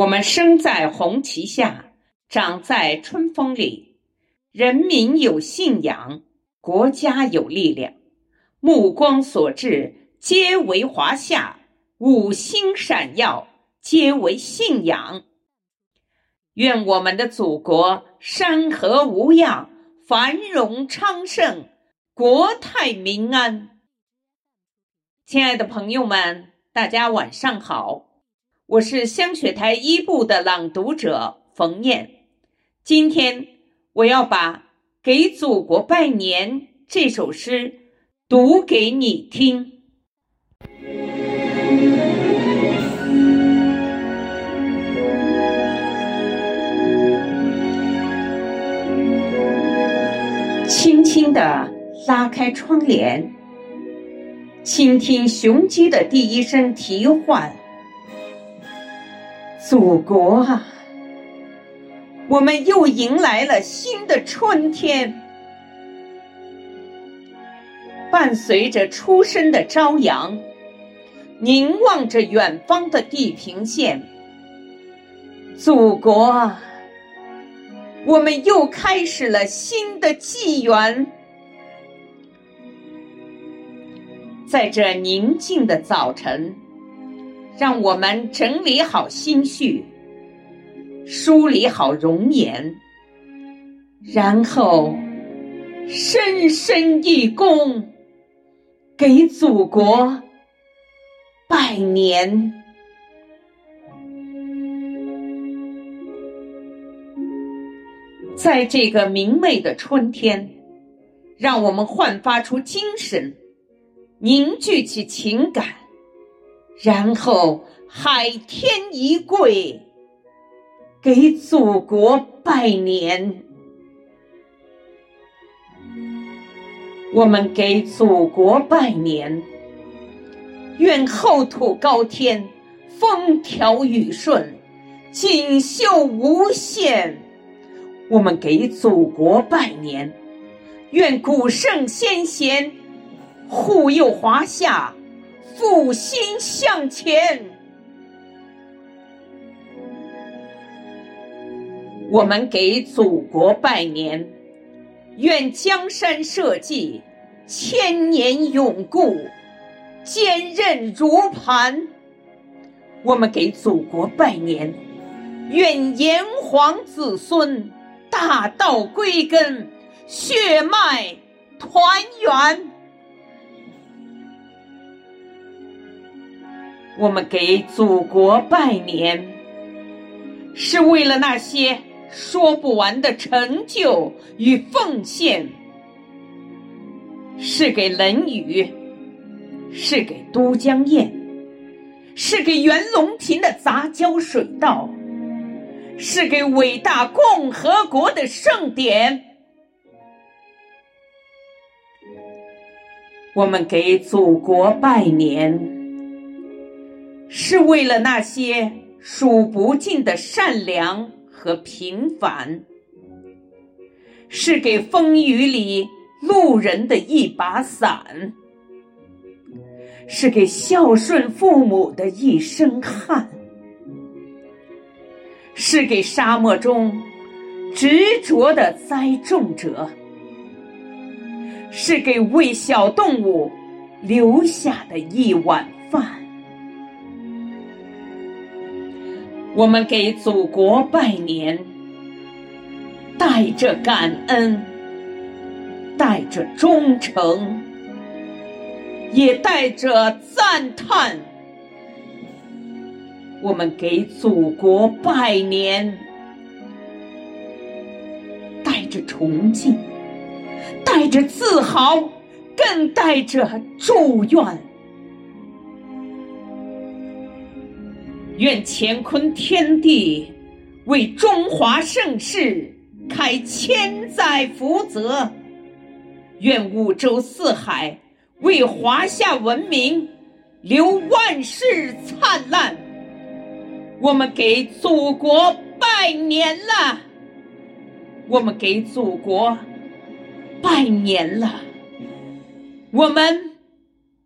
我们生在红旗下，长在春风里。人民有信仰，国家有力量。目光所至，皆为华夏；五星闪耀，皆为信仰。愿我们的祖国山河无恙，繁荣昌盛，国泰民安。亲爱的朋友们，大家晚上好。我是香雪台一部的朗读者冯燕，今天我要把《给祖国拜年》这首诗读给你听。轻轻地拉开窗帘，倾听雄鸡的第一声啼唤。祖国啊，我们又迎来了新的春天。伴随着初升的朝阳，凝望着远方的地平线，祖国啊，我们又开始了新的纪元。在这宁静的早晨。让我们整理好心绪，梳理好容颜，然后深深一躬，给祖国拜年。在这个明媚的春天，让我们焕发出精神，凝聚起情感。然后海天一跪，给祖国拜年。我们给祖国拜年，愿厚土高天，风调雨顺，锦绣无限。我们给祖国拜年，愿古圣先贤护佑华夏。复兴向前，我们给祖国拜年，愿江山社稷千年永固，坚韧如磐。我们给祖国拜年，愿炎黄子孙大道归根，血脉团圆。我们给祖国拜年，是为了那些说不完的成就与奉献，是给冷雨，是给都江堰，是给袁隆平的杂交水稻，是给伟大共和国的盛典。我们给祖国拜年。是为了那些数不尽的善良和平凡，是给风雨里路人的一把伞，是给孝顺父母的一身汗，是给沙漠中执着的栽种者，是给为小动物留下的一碗饭。我们给祖国拜年，带着感恩，带着忠诚，也带着赞叹。我们给祖国拜年，带着崇敬，带着自豪，更带着祝愿。愿乾坤天地为中华盛世开千载福泽，愿五洲四海为华夏文明留万世灿烂。我们给祖国拜年了，我们给祖国拜年了，我们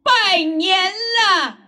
拜年了。